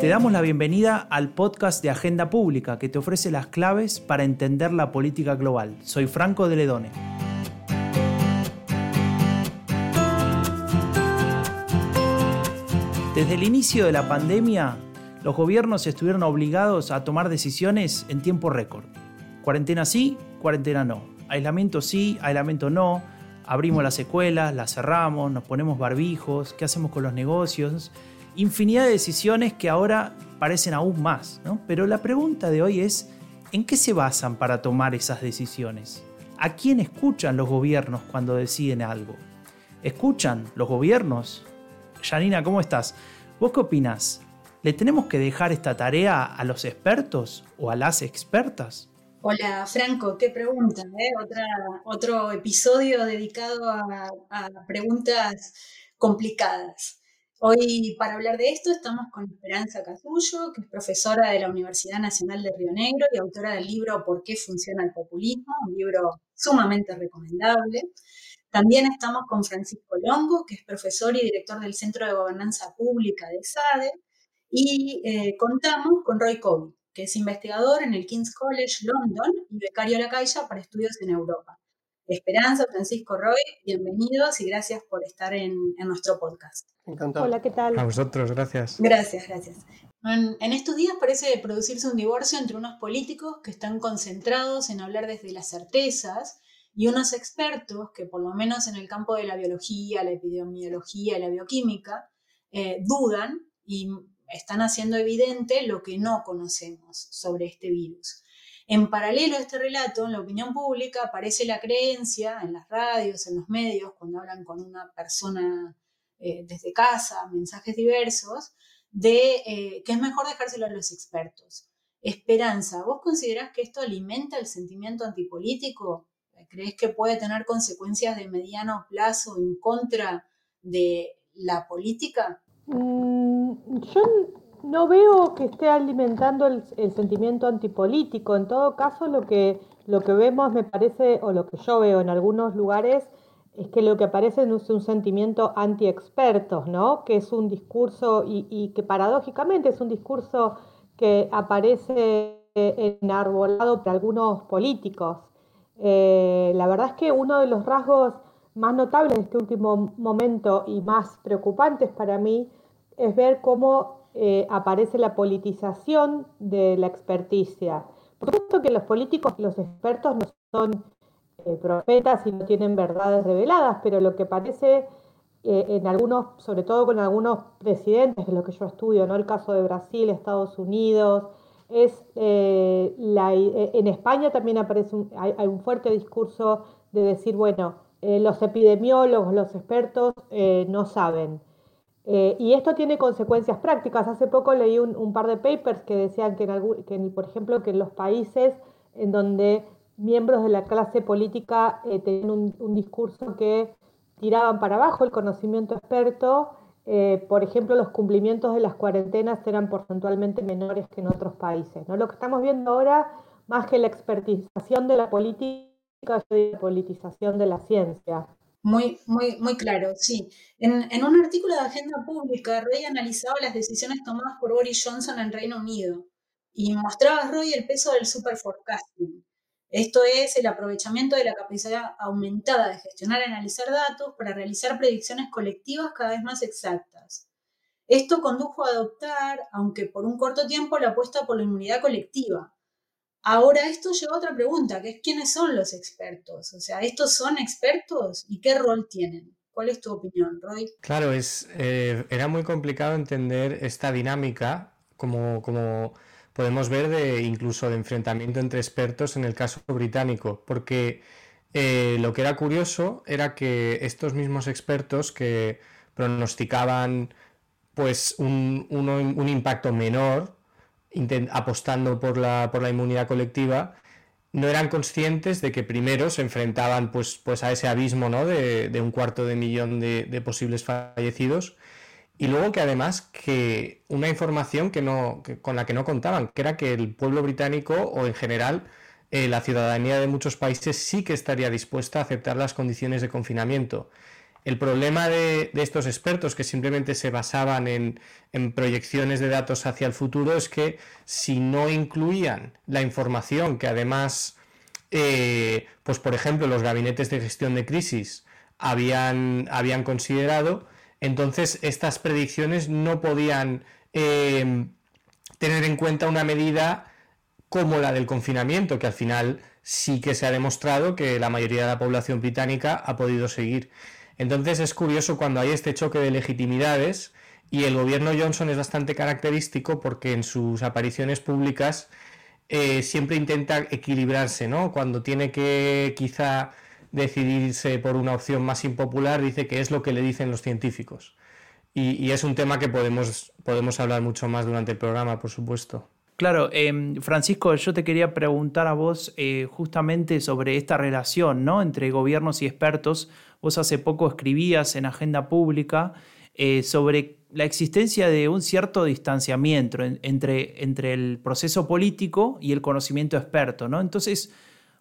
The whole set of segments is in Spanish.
Te damos la bienvenida al podcast de Agenda Pública que te ofrece las claves para entender la política global. Soy Franco de Ledone. Desde el inicio de la pandemia, los gobiernos estuvieron obligados a tomar decisiones en tiempo récord. Cuarentena sí, cuarentena no. Aislamiento sí, aislamiento no. Abrimos las escuelas, las cerramos, nos ponemos barbijos, ¿qué hacemos con los negocios? infinidad de decisiones que ahora parecen aún más. Pero la pregunta de hoy es, ¿en qué se basan para tomar esas decisiones? ¿A quién escuchan los gobiernos cuando deciden algo? ¿Escuchan los gobiernos? Janina, ¿cómo estás? ¿Vos qué opinas? ¿Le tenemos que dejar esta tarea a los expertos o a las expertas? Hola Franco, qué pregunta, ¿eh? otro episodio dedicado a, preguntas complicadas. Hoy para hablar de esto estamos con Esperanza Casullo, que es profesora de la Universidad Nacional de Río Negro y autora del libro ¿Por qué funciona el populismo? Un libro sumamente recomendable. También estamos con Francisco Longo, que es profesor y director del Centro de Gobernanza Pública de SADE. Y eh, contamos con Roy Covey, que es investigador en el King's College London y becario a la Caixa para estudios en Europa. Esperanza, Francisco Roy, bienvenidos y gracias por estar en, nuestro podcast. Encantado. Hola, ¿qué tal? A vosotros, gracias. Gracias, gracias. En, estos días parece producirse un divorcio entre unos políticos que están concentrados en hablar desde las certezas y unos expertos que, por lo menos en el campo de la biología, la epidemiología y la bioquímica, eh, dudan y están haciendo evidente lo que no conocemos sobre este virus. En paralelo a este relato, en la opinión pública aparece la creencia en las radios, en los medios, cuando hablan con una persona eh, desde casa, mensajes diversos, de eh, que es mejor dejárselo a los expertos. Esperanza, ¿vos considerás que esto alimenta el sentimiento antipolítico? ¿Crees que puede tener consecuencias de mediano plazo en contra de la política? Mm, yo no veo que esté alimentando el, sentimiento antipolítico. En todo caso, lo que, lo que vemos, me parece, o lo que yo veo en algunos lugares, es que lo que aparece es un sentimiento anti-expertos, ¿no? Que es un discurso, y, que paradójicamente es un discurso que aparece enarbolado por algunos políticos. Eh, la verdad es que uno de los rasgos más notables de este último momento y más preocupantes para mí es ver cómo eh, aparece la politización de la experticia. Por supuesto que los políticos, los expertos no son eh, profetas y no tienen verdades reveladas, pero lo que parece eh, en algunos, sobre todo con algunos presidentes, de lo que yo estudio, ¿no? el caso de Brasil, Estados Unidos, es la, en España también aparece hay, un fuerte discurso de decir, bueno, los epidemiólogos, los expertos no saben. Eh, y esto tiene consecuencias prácticas. Hace poco leí un, par de papers que decían que, en por ejemplo, que en los países en donde miembros de la clase política eh, tenían un, discurso que tiraban para abajo el conocimiento experto, eh, por ejemplo, los cumplimientos de las cuarentenas eran porcentualmente menores que en otros países. ¿no? Lo que estamos viendo ahora, más que la expertización de la política, es la politización de la ciencia. Muy, muy, muy claro, sí. En, en, un artículo de Agenda Pública, Roy analizaba las decisiones tomadas por Boris Johnson en Reino Unido y mostraba a Roy el peso del super forecasting. Esto es el aprovechamiento de la capacidad aumentada de gestionar y analizar datos para realizar predicciones colectivas cada vez más exactas. Esto condujo a adoptar, aunque por un corto tiempo, la apuesta por la inmunidad colectiva, Ahora esto lleva a otra pregunta, que es quiénes son los expertos. O sea, ¿estos son expertos y qué rol tienen? ¿Cuál es tu opinión, Roy? Claro, es, eh, era muy complicado entender esta dinámica, como, como podemos ver, de incluso de enfrentamiento entre expertos en el caso británico, porque eh, lo que era curioso era que estos mismos expertos que pronosticaban pues un, un impacto menor apostando por la, por la inmunidad colectiva, no eran conscientes de que primero se enfrentaban pues, pues a ese abismo ¿no? de, un cuarto de millón de, posibles fallecidos y luego que además que una información que no, con la que no contaban, que era que el pueblo británico o en general eh, la ciudadanía de muchos países sí que estaría dispuesta a aceptar las condiciones de confinamiento. El problema de, estos expertos que simplemente se basaban en, proyecciones de datos hacia el futuro es que si no incluían la información que además, eh, pues por ejemplo, los gabinetes de gestión de crisis habían, habían considerado, entonces estas predicciones no podían eh, tener en cuenta una medida como la del confinamiento, que al final sí que se ha demostrado que la mayoría de la población británica ha podido seguir. Entonces es curioso cuando hay este choque de legitimidades y el gobierno Johnson es bastante característico porque en sus apariciones públicas eh, siempre intenta equilibrarse, ¿no? Cuando tiene que quizá decidirse por una opción más impopular, dice que es lo que le dicen los científicos. Y, es un tema que podemos, podemos hablar mucho más durante el programa, por supuesto. Claro, em, Francisco, yo te quería preguntar a vos eh, justamente sobre esta relación ¿no? entre gobiernos y expertos. Vos hace poco escribías en Agenda Pública eh, sobre la existencia de un cierto distanciamiento entre, entre el proceso político y el conocimiento experto. ¿no? Entonces,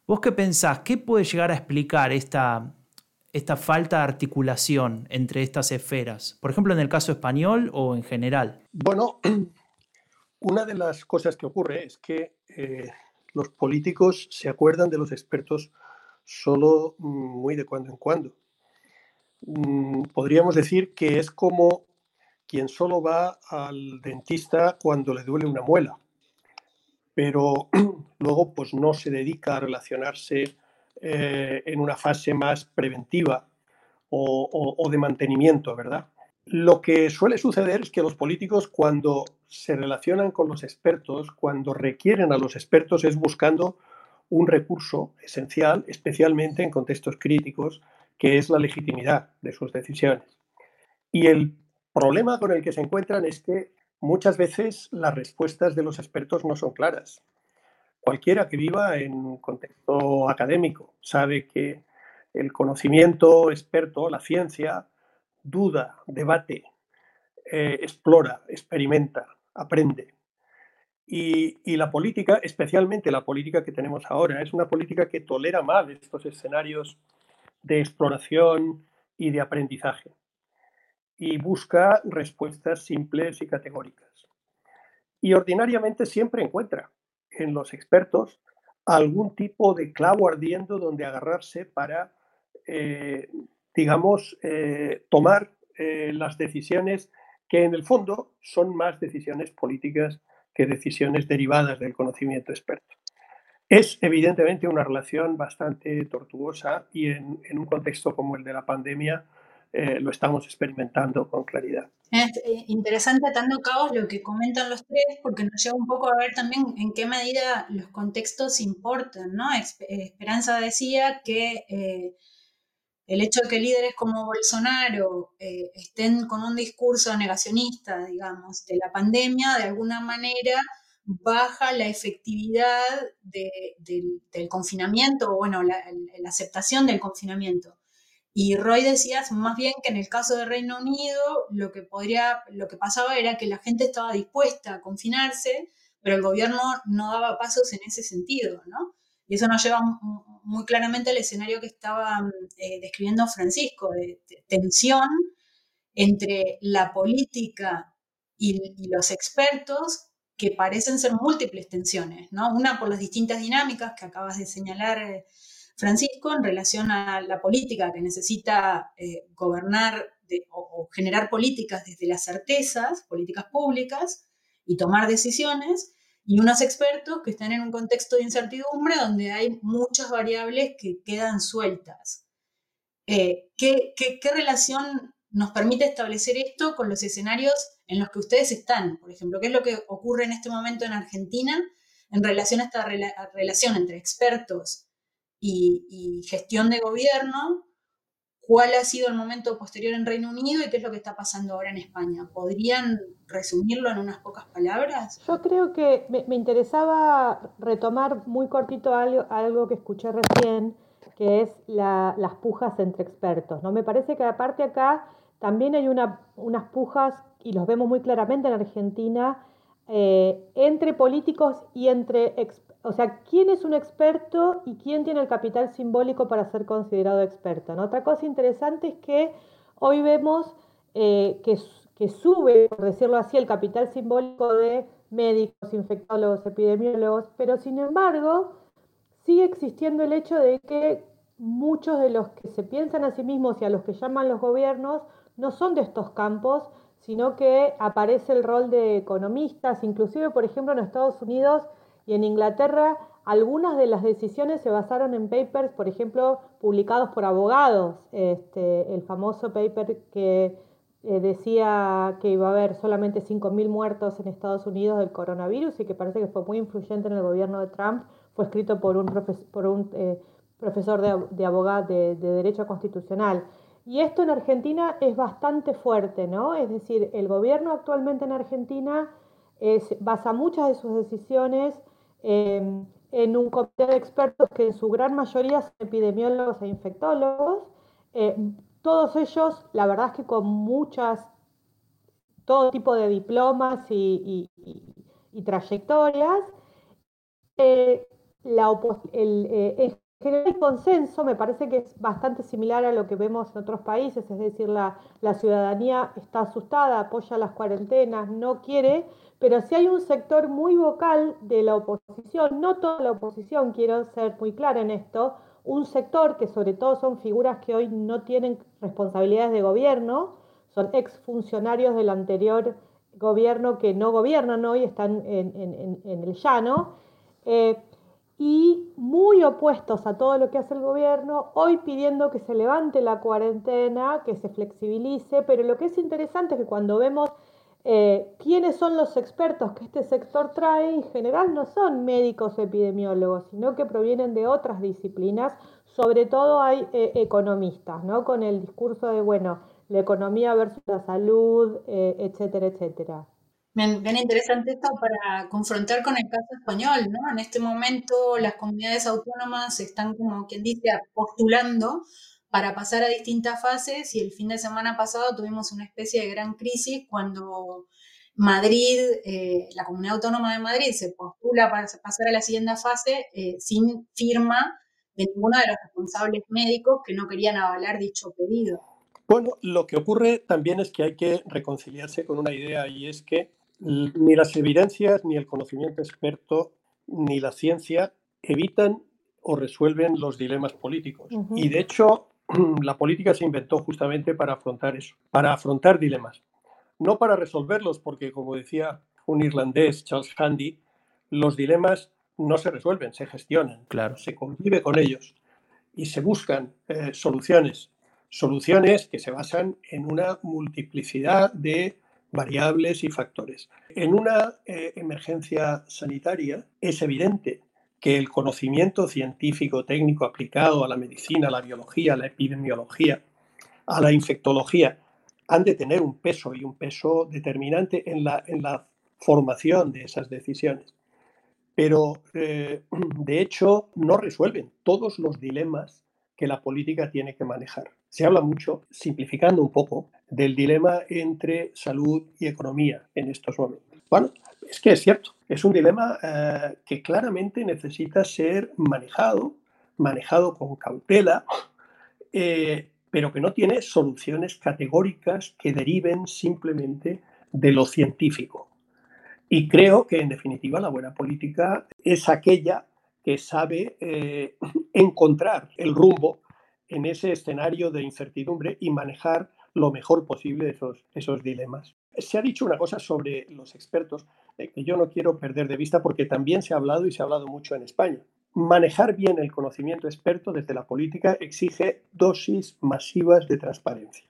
¿vos qué pensás? ¿Qué puede llegar a explicar esta, esta falta de articulación entre estas esferas? Por ejemplo, en el caso español o en general. Bueno, una de las cosas que ocurre es que eh, los políticos se acuerdan de los expertos solo mm, muy de cuando en cuando. Mm, podríamos decir que es como quien solo va al dentista cuando le duele una muela, pero luego pues no se dedica a relacionarse eh, en una fase más preventiva o, de mantenimiento, ¿verdad? Lo que suele suceder es que los políticos cuando se relacionan con los expertos, cuando requieren a los expertos es buscando un recurso esencial, especialmente en contextos críticos, que es la legitimidad de sus decisiones. Y el problema con el que se encuentran es que muchas veces las respuestas de los expertos no son claras. Cualquiera que viva en un contexto académico sabe que el conocimiento experto, la ciencia, duda, debate, eh, explora, experimenta, aprende. Y, y, la política, especialmente la política que tenemos ahora, es una política que tolera mal estos escenarios de exploración y de aprendizaje y busca respuestas simples y categóricas. Y ordinariamente siempre encuentra en los expertos algún tipo de clavo ardiendo donde agarrarse para, eh, digamos, eh, tomar eh, las decisiones que en el fondo son más decisiones políticas que decisiones derivadas del conocimiento experto. Es evidentemente una relación bastante tortuosa y en, un contexto como el de la pandemia, eh, lo estamos experimentando con claridad. Es eh, interesante atando cabos lo que comentan los tres, porque nos lleva un poco a ver también en qué medida los contextos importan, ¿no? Eh, Esperanza decía que el hecho de que líderes como Bolsonaro estén con un discurso negacionista, digamos, de la pandemia, de alguna manera baja la efectividad del, confinamiento, o bueno, la aceptación del confinamiento. Y Roy decía más bien que en el caso de Reino Unido lo que, podría, lo que pasaba era que la gente estaba dispuesta a confinarse, pero el gobierno no daba pasos en ese sentido, ¿no? Y eso nos lleva muy claramente al escenario que estaba eh, describiendo Francisco, de, tensión entre la política y, los expertos que parecen ser múltiples tensiones, ¿no? Una por las distintas dinámicas que acabas de señalar, eh, Francisco en relación a la política que necesita eh, gobernar o, generar políticas desde las certezas, políticas públicas y tomar decisiones, y unos expertos que están en un contexto de incertidumbre donde hay muchas variables que quedan sueltas. Eh, ¿qué, relación nos permite establecer esto con los escenarios en los que ustedes están? Por ejemplo, ¿qué es lo que ocurre en este momento en Argentina en relación a esta relación entre expertos y, gestión de gobierno, cuál ha sido el momento posterior en Reino Unido y qué es lo que está pasando ahora en España. ¿Podrían resumirlo en unas pocas palabras? Yo creo que me, interesaba retomar muy cortito algo, que escuché recién, que es las pujas entre expertos. ¿no? Me parece que aparte acá también hay una, unas pujas, y los vemos muy claramente en Argentina, eh, entre políticos y entre, o sea, quién es un experto y quién tiene el capital simbólico para ser considerado experto. Otra cosa interesante es que hoy vemos eh, que, que sube, por decirlo así, el capital simbólico de médicos, infectólogos, epidemiólogos, pero sin embargo sigue existiendo el hecho de que muchos de los que se piensan a sí mismos y a los que llaman los gobiernos no son de estos campos, sino que aparece el rol de economistas, inclusive, por ejemplo, en Estados Unidos y en Inglaterra, algunas de las decisiones se basaron en papers, por ejemplo, publicados por abogados. Este, el famoso paper que eh, decía que iba a haber solamente 5.000 muertos en Estados Unidos del coronavirus y que parece que fue muy influyente en el gobierno de Trump, fue escrito por un, por un eh, profesor de, abogado de Derecho Constitucional. Y esto en Argentina es bastante fuerte, ¿no? Es decir, el gobierno actualmente en Argentina basa muchas de sus decisiones em, en un comité de expertos que en su gran mayoría son epidemiólogos e infectólogos. Eh, todos ellos, la verdad es que con muchas, todo tipo de diplomas y, trayectorias. Eh, la el, eh, general el consenso me parece que es bastante similar a lo que vemos en otros países, es decir, la, ciudadanía está asustada, apoya las cuarentenas, no quiere, pero si hay un sector muy vocal de la oposición, no toda la oposición, quiero ser muy clara en esto, un sector que sobre todo son figuras que hoy no tienen responsabilidades de gobierno, son exfuncionarios del anterior gobierno que no gobiernan hoy, están en, el llano. Eh, y muy opuestos a todo lo que hace el gobierno, hoy pidiendo que se levante la cuarentena, que se flexibilice, pero lo que es interesante es que cuando vemos eh, quiénes son los expertos que este sector trae, en general no son médicos epidemiólogos, sino que provienen de otras disciplinas, sobre todo hay eh, economistas, ¿no? con el discurso de, bueno, la economía versus la salud, eh, etcétera, etcétera. Bien, interesante esto para confrontar con el caso español, ¿no? En este momento las comunidades autónomas están como quien dice postulando para pasar a distintas fases y el fin de semana pasado tuvimos una especie de gran crisis cuando Madrid, eh, la comunidad autónoma de Madrid se postula para pasar a la siguiente fase eh, sin firma de ninguno de los responsables médicos que no querían avalar dicho pedido. Bueno, lo que ocurre también es que hay que reconciliarse con una idea y es que ni las evidencias, ni el conocimiento experto, ni la ciencia evitan o resuelven los dilemas políticos. Y de hecho, la política se inventó justamente para afrontar eso, para afrontar dilemas. No para resolverlos, porque como decía un irlandés, Charles Handy, los dilemas no se resuelven, se gestionan, claro. se convive con ellos y se buscan eh, soluciones. Soluciones que se basan en una multiplicidad de variables y factores. En una eh, emergencia sanitaria es evidente que el conocimiento científico técnico aplicado a la medicina, a la biología, a la epidemiología, a la infectología, han de tener un peso y un peso determinante en la, en la formación de esas decisiones. Pero, eh, de hecho, no resuelven todos los dilemas que la política tiene que manejar. Se habla mucho, simplificando un poco, del dilema entre salud y economía en estos momentos. Bueno, es que es cierto, es un dilema eh, que claramente necesita ser manejado, manejado con cautela, eh, pero que no tiene soluciones categóricas que deriven simplemente de lo científico. Y creo que, en definitiva, la buena política es aquella que sabe eh, encontrar el rumbo en ese escenario de incertidumbre y manejar lo mejor posible esos, esos dilemas. Se ha dicho una cosa sobre los expertos eh, que yo no quiero perder de vista porque también se ha hablado y se ha hablado mucho en España. Manejar bien el conocimiento experto desde la política exige dosis masivas de transparencia.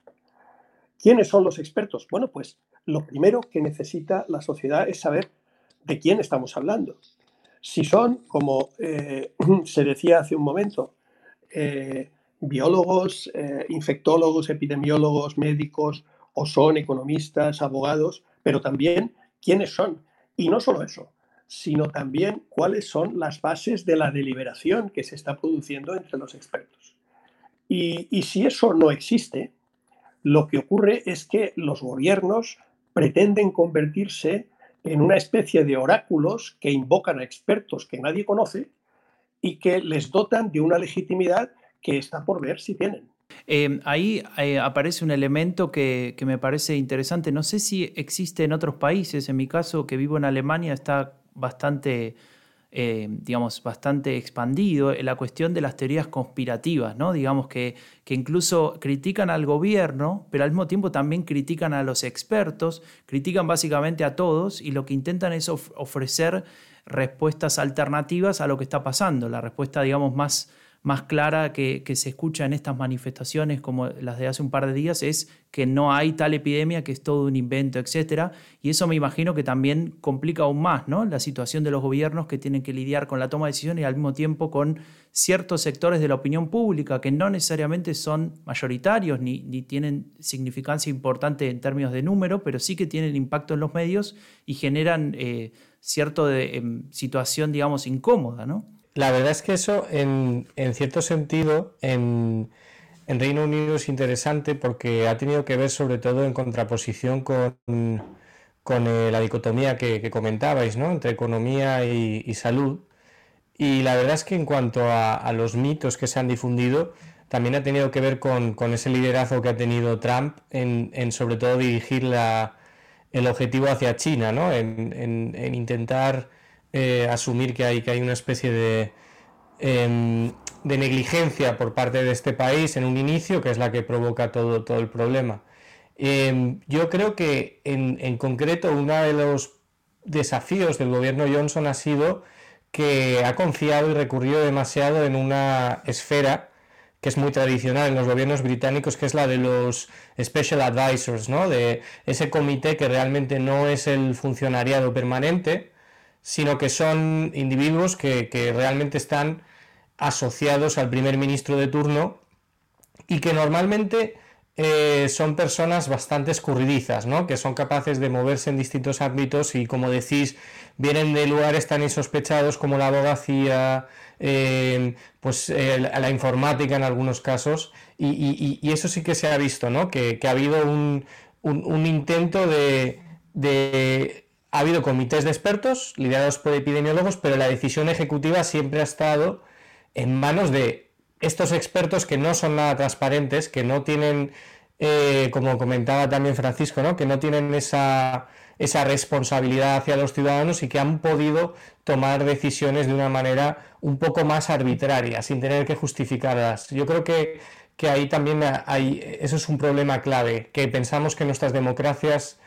¿Quiénes son los expertos? Bueno, pues lo primero que necesita la sociedad es saber de quién estamos hablando. Si son, como eh, se decía hace un momento, eh, biólogos, eh, infectólogos, epidemiólogos, médicos, o son economistas, abogados, pero también quiénes son. Y no solo eso, sino también cuáles son las bases de la deliberación que se está produciendo entre los expertos. Y, y si eso no existe, lo que ocurre es que los gobiernos pretenden convertirse en una especie de oráculos que invocan a expertos que nadie conoce y que les dotan de una legitimidad que está por ver si tienen. Eh, ahí eh, aparece un elemento que, me parece interesante. No sé si existe en otros países. En mi caso, que vivo en Alemania, está bastante, eh, digamos, bastante expandido la cuestión de las teorías conspirativas, ¿no? Digamos que, que incluso critican al gobierno, pero al mismo tiempo también critican a los expertos, critican básicamente a todos y lo que intentan es ofrecer respuestas alternativas a lo que está pasando. La respuesta, digamos, más más clara que, se escucha en estas manifestaciones como las de hace un par de días es que no hay tal epidemia, que es todo un invento, etc. Y eso me imagino que también complica aún más ¿no? la situación de los gobiernos que tienen que lidiar con la toma de decisiones y al mismo tiempo con ciertos sectores de la opinión pública que no necesariamente son mayoritarios ni, tienen significancia importante en términos de número, pero sí que tienen impacto en los medios y generan eh, cierta em, situación, digamos, incómoda, ¿no? La verdad es que eso, en, cierto sentido, en, Reino Unido es interesante porque ha tenido que ver sobre todo en contraposición con, con eh, la dicotomía que, comentabais, ¿no? Entre economía y, salud. Y la verdad es que en cuanto a, los mitos que se han difundido, también ha tenido que ver con, ese liderazgo que ha tenido Trump en, sobre todo dirigir la, el objetivo hacia China, ¿no? en, en intentar eh, asumir que hay, que hay una especie de, em, de negligencia por parte de este país en un inicio, que es la que provoca todo, todo el problema. Em, yo creo que en, en, concreto uno de los desafíos del gobierno Johnson ha sido que ha confiado y recurrido demasiado en una esfera que es muy tradicional en los gobiernos británicos, que es la de los Special Advisors, ¿no? de ese comité que realmente no es el funcionariado permanente, sino que son individuos que, realmente están asociados al primer ministro de turno y que normalmente eh, son personas bastante escurridizas, ¿no? que son capaces de moverse en distintos ámbitos y, como decís, vienen de lugares tan insospechados como la abogacía, eh, pues la informática en algunos casos, y, eso sí que se ha visto, ¿no? que, ha habido un, intento de ha habido comités de expertos liderados por epidemiólogos, pero la decisión ejecutiva siempre ha estado en manos de estos expertos que no son nada transparentes, que no tienen, eh, como comentaba también Francisco, ¿no? que no tienen esa, esa responsabilidad hacia los ciudadanos y que han podido tomar decisiones de una manera un poco más arbitraria, sin tener que justificarlas. Yo creo que, que ahí también hay, eso es un problema clave, que pensamos que nuestras democracias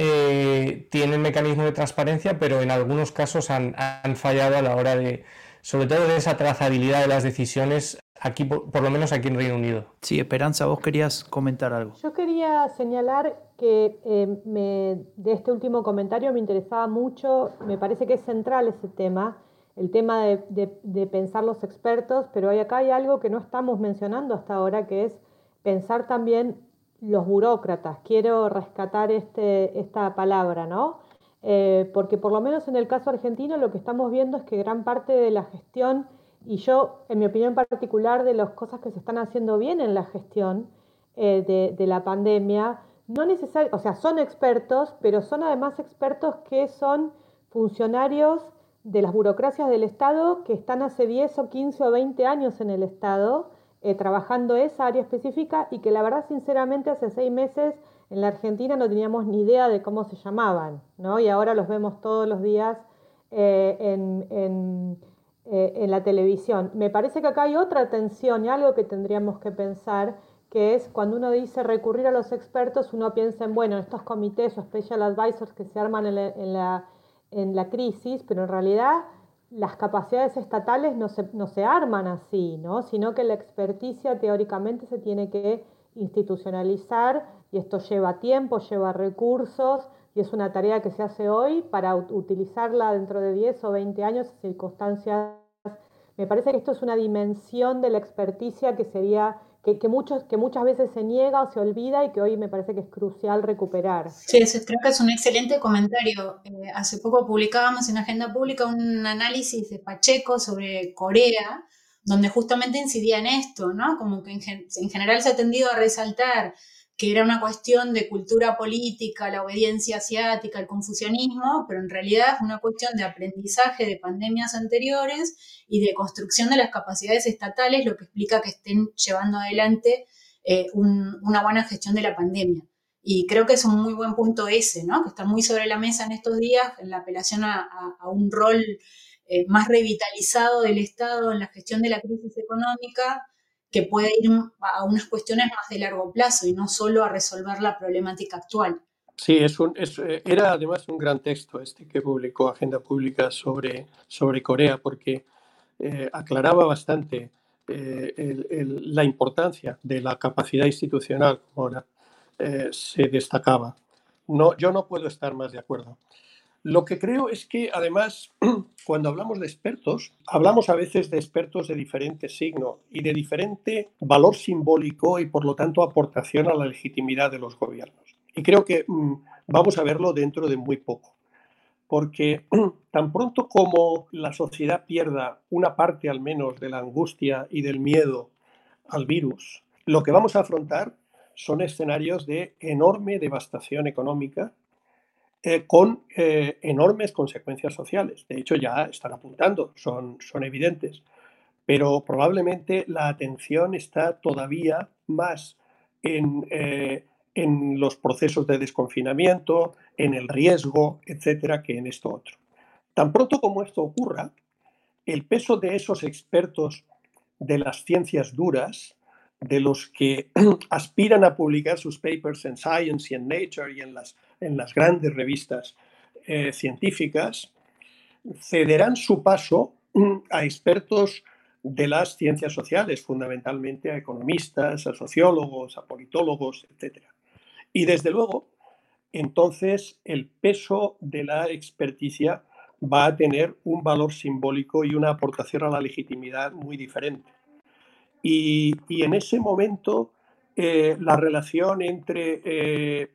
eh, tienen mecanismos de transparencia, pero en algunos casos han, fallado a la hora de, sobre todo de esa trazabilidad de las decisiones, aquí por, lo menos aquí en Reino Unido. Sí, Esperanza, vos querías comentar algo. Yo quería señalar que eh, de este último comentario me interesaba mucho, me parece que es central ese tema, el tema de, de pensar los expertos, pero hay, acá hay algo que no estamos mencionando hasta ahora, que es pensar también los burócratas. Quiero rescatar este, esta palabra, ¿no? Eh, porque por lo menos en el caso argentino lo que estamos viendo es que gran parte de la gestión, y yo, en mi opinión particular, de las cosas que se están haciendo bien en la gestión eh, de, la pandemia, no necesariamente, o sea, son expertos, pero son además expertos que son funcionarios de las burocracias del Estado que están hace 10 o 15 o 20 años en el Estado eh, trabajando esa área específica y que la verdad sinceramente hace seis meses en la Argentina no teníamos ni idea de cómo se llamaban, ¿no? Y ahora los vemos todos los días eh, en, eh, en, la televisión. Me parece que acá hay otra tensión y algo que tendríamos que pensar, que es cuando uno dice recurrir a los expertos, uno piensa en, bueno, estos comités o special advisors que se arman en la, en la crisis, pero en realidad las capacidades estatales no se, no se arman así, ¿no? sino que la experticia teóricamente se tiene que institucionalizar y esto lleva tiempo, lleva recursos y es una tarea que se hace hoy para utilizarla dentro de 10 o 20 años en circunstancias. Me parece que esto es una dimensión de la experticia que sería que, muchos, que muchas veces se niega o se olvida y que hoy me parece que es crucial recuperar. Sí, creo que es un excelente comentario. Eh, hace poco publicábamos en Agenda Pública un análisis de Pacheco sobre Corea, donde justamente incidía en esto, ¿no? Como que en, general se ha tendido a resaltar que era una cuestión de cultura política, la obediencia asiática, el confucianismo, pero en realidad es una cuestión de aprendizaje de pandemias anteriores y de construcción de las capacidades estatales, lo que explica que estén llevando adelante eh, una buena gestión de la pandemia. Y creo que es un muy buen punto ese, ¿no? que está muy sobre la mesa en estos días, en la apelación a, un rol eh, más revitalizado del Estado en la gestión de la crisis económica, que puede ir a unas cuestiones más de largo plazo y no solo a resolver la problemática actual. Sí, es un, eh, era además un gran texto este que publicó Agenda Pública sobre, sobre Corea, porque eh, aclaraba bastante la importancia de la capacidad institucional, como ahora se destacaba. No, yo no puedo estar más de acuerdo. Lo que creo es que además, cuando hablamos de expertos, hablamos a veces de expertos de diferente signo y de diferente valor simbólico y por lo tanto aportación a la legitimidad de los gobiernos. Y creo que mm, vamos a verlo dentro de muy poco. Porque tan pronto como la sociedad pierda una parte al menos de la angustia y del miedo al virus, lo que vamos a afrontar son escenarios de enorme devastación económica eh, con eh, enormes consecuencias sociales. De hecho, ya están apuntando, son, son evidentes. Pero probablemente la atención está todavía más en, eh, en los procesos de desconfinamiento, en el riesgo, etcétera, que en esto otro. Tan pronto como esto ocurra, el peso de esos expertos de las ciencias duras, de los que aspiran a publicar sus papers en Science y en Nature y en las en las grandes revistas eh, científicas, cederán su paso mm, a expertos de las ciencias sociales, fundamentalmente a economistas, a sociólogos, a politólogos, etc. Y desde luego, entonces el peso de la experticia va a tener un valor simbólico y una aportación a la legitimidad muy diferente. Y, en ese momento, eh, la relación entre eh,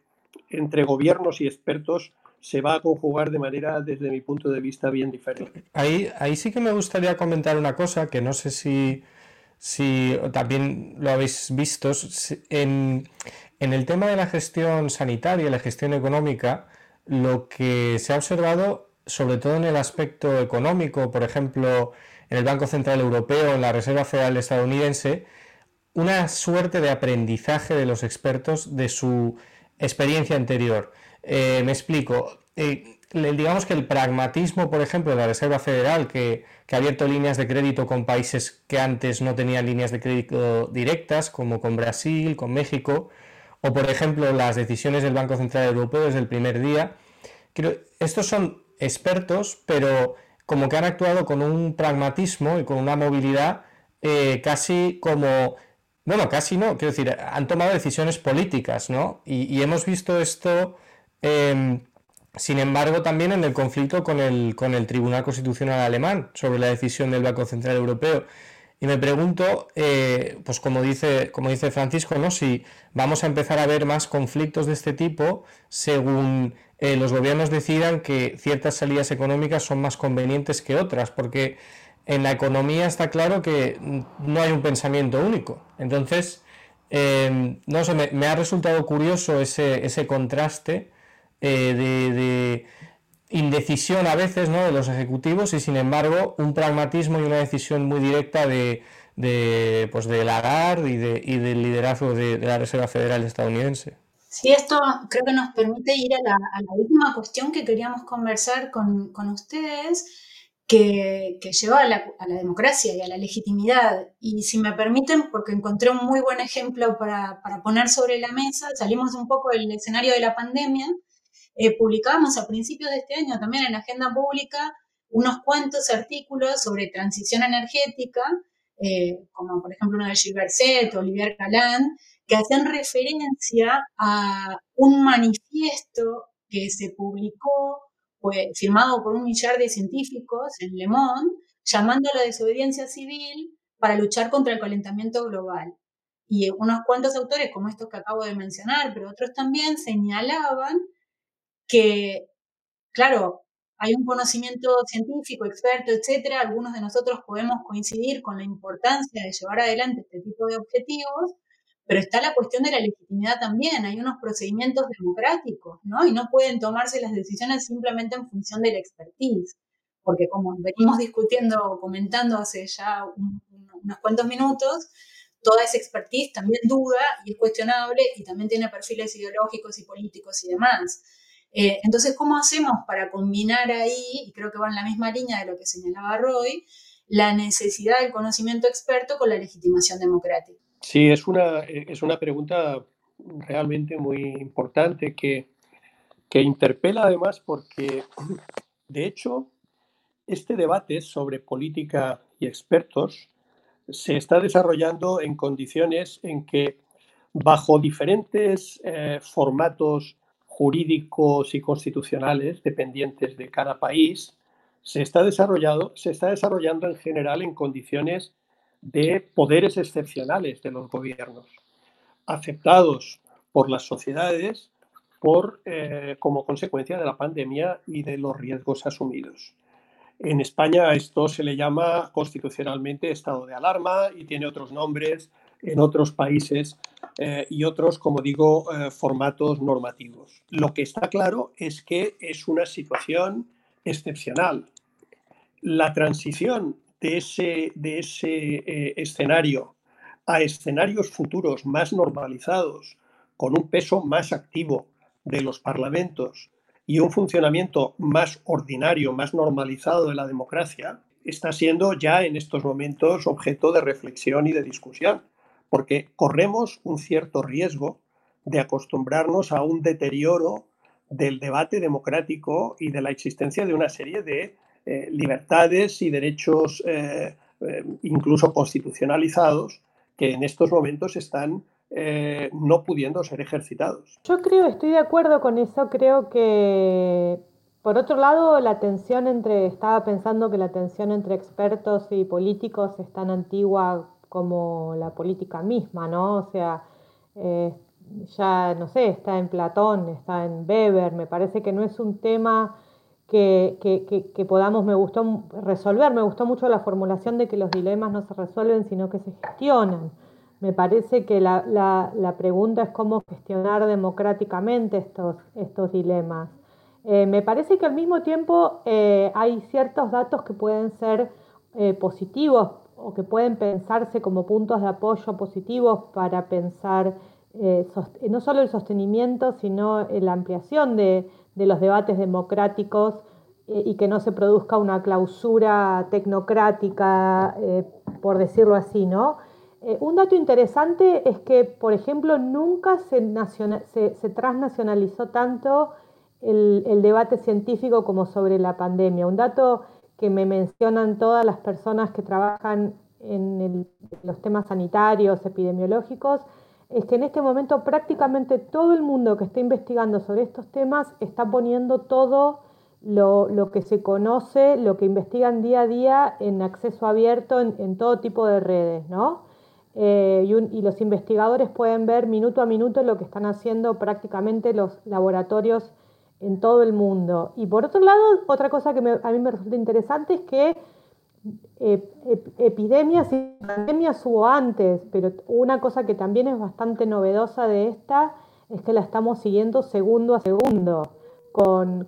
entre gobiernos y expertos se va a conjugar de manera, desde mi punto de vista, bien diferente. Ahí, ahí sí que me gustaría comentar una cosa que no sé si, si también lo habéis visto. En, en el tema de la gestión sanitaria la gestión económica, lo que se ha observado, sobre todo en el aspecto económico, por ejemplo, en el Banco Central Europeo, en la Reserva Federal estadounidense, una suerte de aprendizaje de los expertos de su experiencia anterior. Eh, me explico. Eh, digamos que el pragmatismo, por ejemplo, de la Reserva Federal, que, ha abierto líneas de crédito con países que antes no tenían líneas de crédito directas, como con Brasil, con México, o por ejemplo las decisiones del Banco Central Europeo desde el primer día. Estos son expertos, pero como que han actuado con un pragmatismo y con una movilidad eh, casi como bueno, casi no, quiero decir, han tomado decisiones políticas, ¿no? Y, hemos visto esto, em, sin embargo, también en el conflicto con el, con el Tribunal Constitucional Alemán sobre la decisión del Banco Central Europeo. Y me pregunto, eh, pues como dice, como dice Francisco, ¿no? si vamos a empezar a ver más conflictos de este tipo según eh, los gobiernos decidan que ciertas salidas económicas son más convenientes que otras, porque en la economía está claro que no hay un pensamiento único. Entonces, em, no sé, me, ha resultado curioso ese, ese contraste eh, de, indecisión a veces ¿no? de los ejecutivos y sin embargo un pragmatismo y una decisión muy directa de, de, pues, de Lagarde y, de, y del liderazgo de, la Reserva Federal estadounidense. Sí, esto creo que nos permite ir a la, a la última cuestión que queríamos conversar con, con ustedes, que, lleva a la, democracia y a la legitimidad. Y si me permiten, porque encontré un muy buen ejemplo para, poner sobre la mesa, salimos un poco del escenario de la pandemia, eh, publicábamos a principios de este año también en la agenda pública unos cuantos artículos sobre transición energética, eh, como por ejemplo uno de Gilbert Set, Olivier Galán, que hacían referencia a un manifiesto que se publicó fue firmado por un millar de científicos en Le Monde, llamando a la desobediencia civil para luchar contra el calentamiento global. Y unos cuantos autores, como estos que acabo de mencionar, pero otros también, señalaban que, claro, hay un conocimiento científico, experto, etcétera. Algunos de nosotros podemos coincidir con la importancia de llevar adelante este tipo de objetivos, Pero está la cuestión de la legitimidad también, hay unos procedimientos democráticos, ¿no? Y no pueden tomarse las decisiones simplemente en función de la expertise, porque como venimos discutiendo comentando hace ya unos cuantos minutos, toda esa expertise también duda y es cuestionable y también tiene perfiles ideológicos y políticos y demás. Eh, entonces, ¿cómo hacemos para combinar ahí, y creo que va en la misma línea de lo que señalaba Roy, la necesidad del conocimiento experto con la legitimación democrática? Sí, es una, es una pregunta realmente muy importante que, que interpela además porque, de hecho, este debate sobre política y expertos se está desarrollando en condiciones en que bajo diferentes eh, formatos jurídicos y constitucionales dependientes de cada país, se está, desarrollado, se está desarrollando en general en condiciones de poderes excepcionales de los gobiernos, aceptados por las sociedades por, eh, como consecuencia de la pandemia y de los riesgos asumidos. En España esto se le llama constitucionalmente estado de alarma y tiene otros nombres en otros países eh, y otros, como digo, eh, formatos normativos. Lo que está claro es que es una situación excepcional. La transición de ese, de ese eh, escenario a escenarios futuros más normalizados, con un peso más activo de los parlamentos y un funcionamiento más ordinario, más normalizado de la democracia, está siendo ya en estos momentos objeto de reflexión y de discusión, porque corremos un cierto riesgo de acostumbrarnos a un deterioro del debate democrático y de la existencia de una serie de eh, libertades y derechos eh, eh, incluso constitucionalizados que en estos momentos están no pudiendo ser ejercitados. Yo creo, estoy de acuerdo con eso, creo que por otro lado, la tensión entre, estaba pensando que la tensión entre expertos y políticos es tan antigua como la política misma, ¿no? O sea, ya, no sé, está en Platón, está en Weber, me parece que no es un tema que, podamos, me gustó resolver, me gustó mucho la formulación de que los dilemas no se resuelven, sino que se gestionan. Me parece que la, pregunta es cómo gestionar democráticamente estos, estos dilemas. Eh, me parece que al mismo tiempo eh, hay ciertos datos que pueden ser eh, positivos o que pueden pensarse como puntos de apoyo positivos para pensar no solo el sostenimiento, sino la ampliación de, de los debates democráticos eh, y que no se produzca una clausura tecnocrática, eh, por decirlo así, ¿no? Eh, un dato interesante es que, por ejemplo, nunca se, transnacionalizó tanto el, debate científico como sobre la pandemia. Un dato que me mencionan todas las personas que trabajan en los temas sanitarios, epidemiológicos, es que en este momento prácticamente todo el mundo que está investigando sobre estos temas está poniendo todo lo, que se conoce, lo que investigan día a día en acceso abierto en, todo tipo de redes, ¿no? Eh, y, los investigadores pueden ver minuto a minuto lo que están haciendo prácticamente los laboratorios en todo el mundo. Y por otro lado, otra cosa que a mí me resulta interesante es que epidemias y pandemias hubo antes, pero una cosa que también es bastante novedosa de esta es que la estamos siguiendo segundo a segundo con,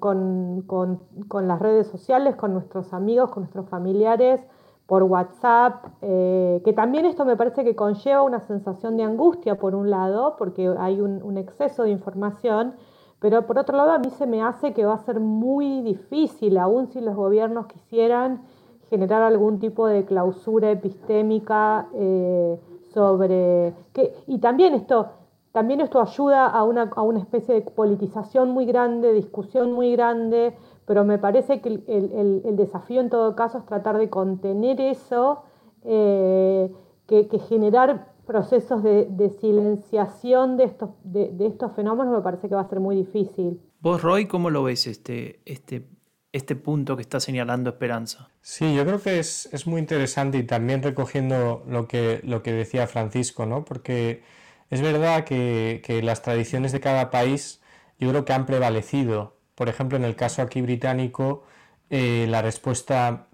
las redes sociales, con nuestros amigos, con nuestros familiares, por WhatsApp, eh, que también esto me parece que conlleva una sensación de angustia por un lado, porque hay un, un exceso de información, pero por otro lado a mí se me hace que va a ser muy difícil, aun si los gobiernos quisieran, generar algún tipo de clausura epistémica eh, sobre... Que, y también esto, también esto ayuda a una, a una especie de politización muy grande, discusión muy grande, pero me parece que el, desafío en todo caso es tratar de contener eso, eh, que, generar procesos de, silenciación de estos, de, de, estos fenómenos me parece que va a ser muy difícil. Vos, Roy, ¿cómo lo ves este, este este punto que está señalando Esperanza. Sí, yo creo que es, muy interesante y también recogiendo lo que, lo que decía Francisco, ¿no? Porque es verdad que, las tradiciones de cada país yo creo que han prevalecido. Por ejemplo, en el caso aquí británico, eh, la respuesta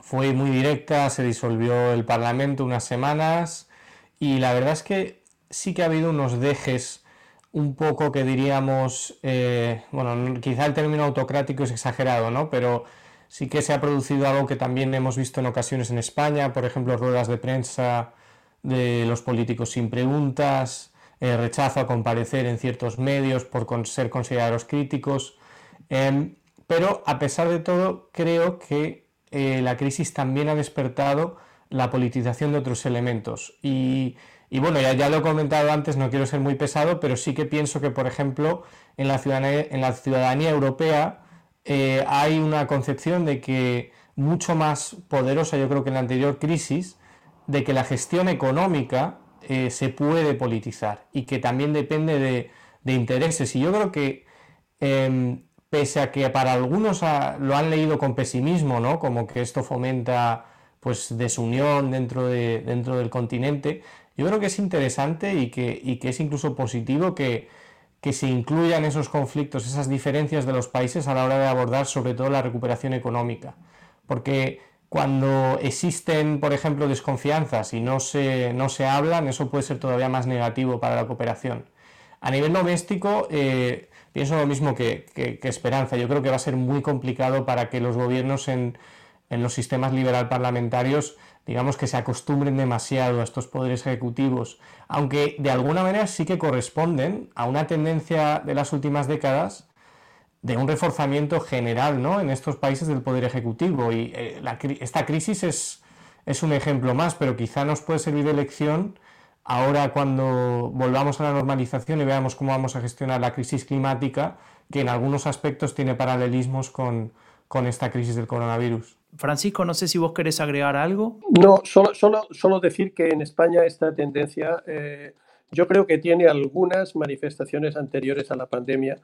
fue muy directa, se disolvió el Parlamento unas semanas y la verdad es que sí que ha habido unos dejes un poco que diríamos, eh, bueno, quizá el término autocrático es exagerado, ¿no? Pero sí que se ha producido algo que también hemos visto en ocasiones en España, por ejemplo, ruedas de prensa de los políticos sin preguntas, eh, rechazo a comparecer en ciertos medios por ser considerados críticos. Em, pero a pesar de todo, creo que eh, la crisis también ha despertado la politización de otros elementos. Y, bueno, ya, lo he comentado antes, no quiero ser muy pesado, pero sí que pienso que, por ejemplo, en la ciudadanía, en la ciudadanía europea eh, hay una concepción de que mucho más poderosa, yo creo que en la anterior crisis, de que la gestión económica eh, se puede politizar y que también depende de, intereses. Y yo creo que, em, pese a que para algunos lo han leído con pesimismo, ¿no? como que esto fomenta pues desunión dentro, de, dentro del continente, yo creo que es interesante y que, es incluso positivo que, se incluyan esos conflictos, esas diferencias de los países a la hora de abordar sobre todo la recuperación económica. Porque cuando existen, por ejemplo, desconfianzas y no se, no se hablan, eso puede ser todavía más negativo para la cooperación. A nivel doméstico, eh, pienso lo mismo que, que, Esperanza. Yo creo que va a ser muy complicado para que los gobiernos en, en los sistemas liberal parlamentarios, digamos que se acostumbren demasiado a estos poderes ejecutivos, aunque de alguna manera sí que corresponden a una tendencia de las últimas décadas de un reforzamiento general ¿no? en estos países del poder ejecutivo. Y eh, esta crisis es, es un ejemplo más, pero quizá nos puede servir de lección ahora cuando volvamos a la normalización y veamos cómo vamos a gestionar la crisis climática, que en algunos aspectos tiene paralelismos con, con esta crisis del coronavirus. Francisco, no sé si vos querés agregar algo. No, solo, solo, solo decir que en España esta tendencia eh, yo creo que tiene algunas manifestaciones anteriores a la pandemia,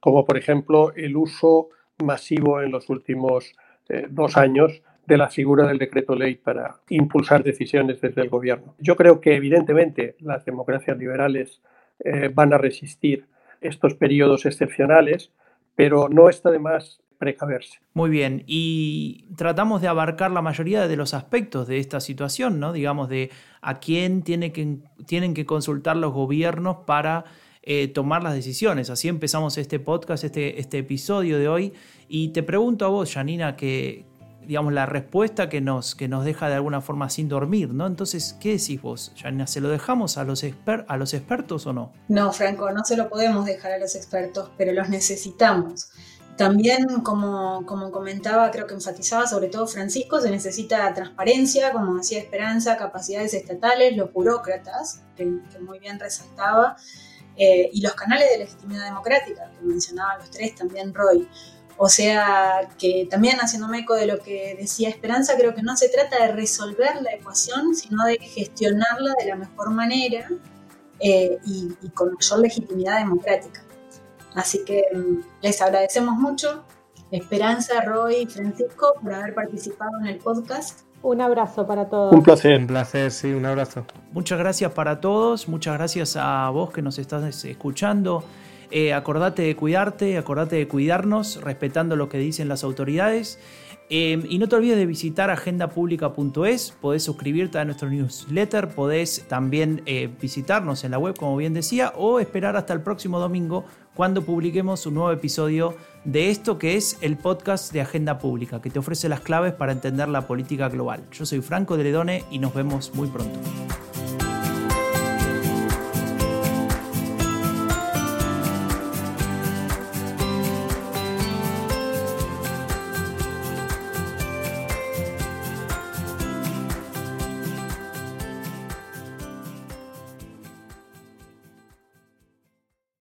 como por ejemplo el uso masivo en los últimos eh, dos años de la figura del decreto ley para impulsar decisiones desde el gobierno. Yo creo que evidentemente las democracias liberales eh, van a resistir estos periodos excepcionales, pero no está de más precaverse. Muy bien, y tratamos de abarcar la mayoría de los aspectos de esta situación, ¿no? Digamos, de a quién tiene que, tienen que consultar los gobiernos para eh, tomar las decisiones. Así empezamos este podcast, este, este episodio de hoy. Y te pregunto a vos, Janina, que digamos la respuesta que nos, que nos deja de alguna forma sin dormir, ¿no? Entonces, ¿qué decís vos, Janina? ¿Se lo dejamos a los, a los expertos o no? No, Franco, no se lo podemos dejar a los expertos, pero los necesitamos. También, como, comentaba, creo que enfatizaba sobre todo Francisco, se necesita transparencia, como decía Esperanza, capacidades estatales, los burócratas, que, muy bien resaltaba, eh, y los canales de legitimidad democrática, que mencionaban los tres, también Roy. O sea, que también haciéndome eco de lo que decía Esperanza, creo que no se trata de resolver la ecuación, sino de gestionarla de la mejor manera eh, y con mayor legitimidad democrática. Así que mm, les agradecemos mucho, Esperanza, Roy y Francisco, por haber participado en el podcast. Un abrazo para todos. Un placer. Un placer, sí, un abrazo. Muchas gracias para todos, muchas gracias a vos que nos estás escuchando. Eh, acordate de cuidarte, acordate de cuidarnos, respetando lo que dicen las autoridades. Eh, y no te olvides de visitar agendapublica.es, podés suscribirte a nuestro newsletter, podés también eh, visitarnos en la web, como bien decía, o esperar hasta el próximo domingo cuando publiquemos un nuevo episodio de esto que es el podcast de Agenda Pública, que te ofrece las claves para entender la política global. Yo soy Franco de Ledone y nos vemos muy pronto.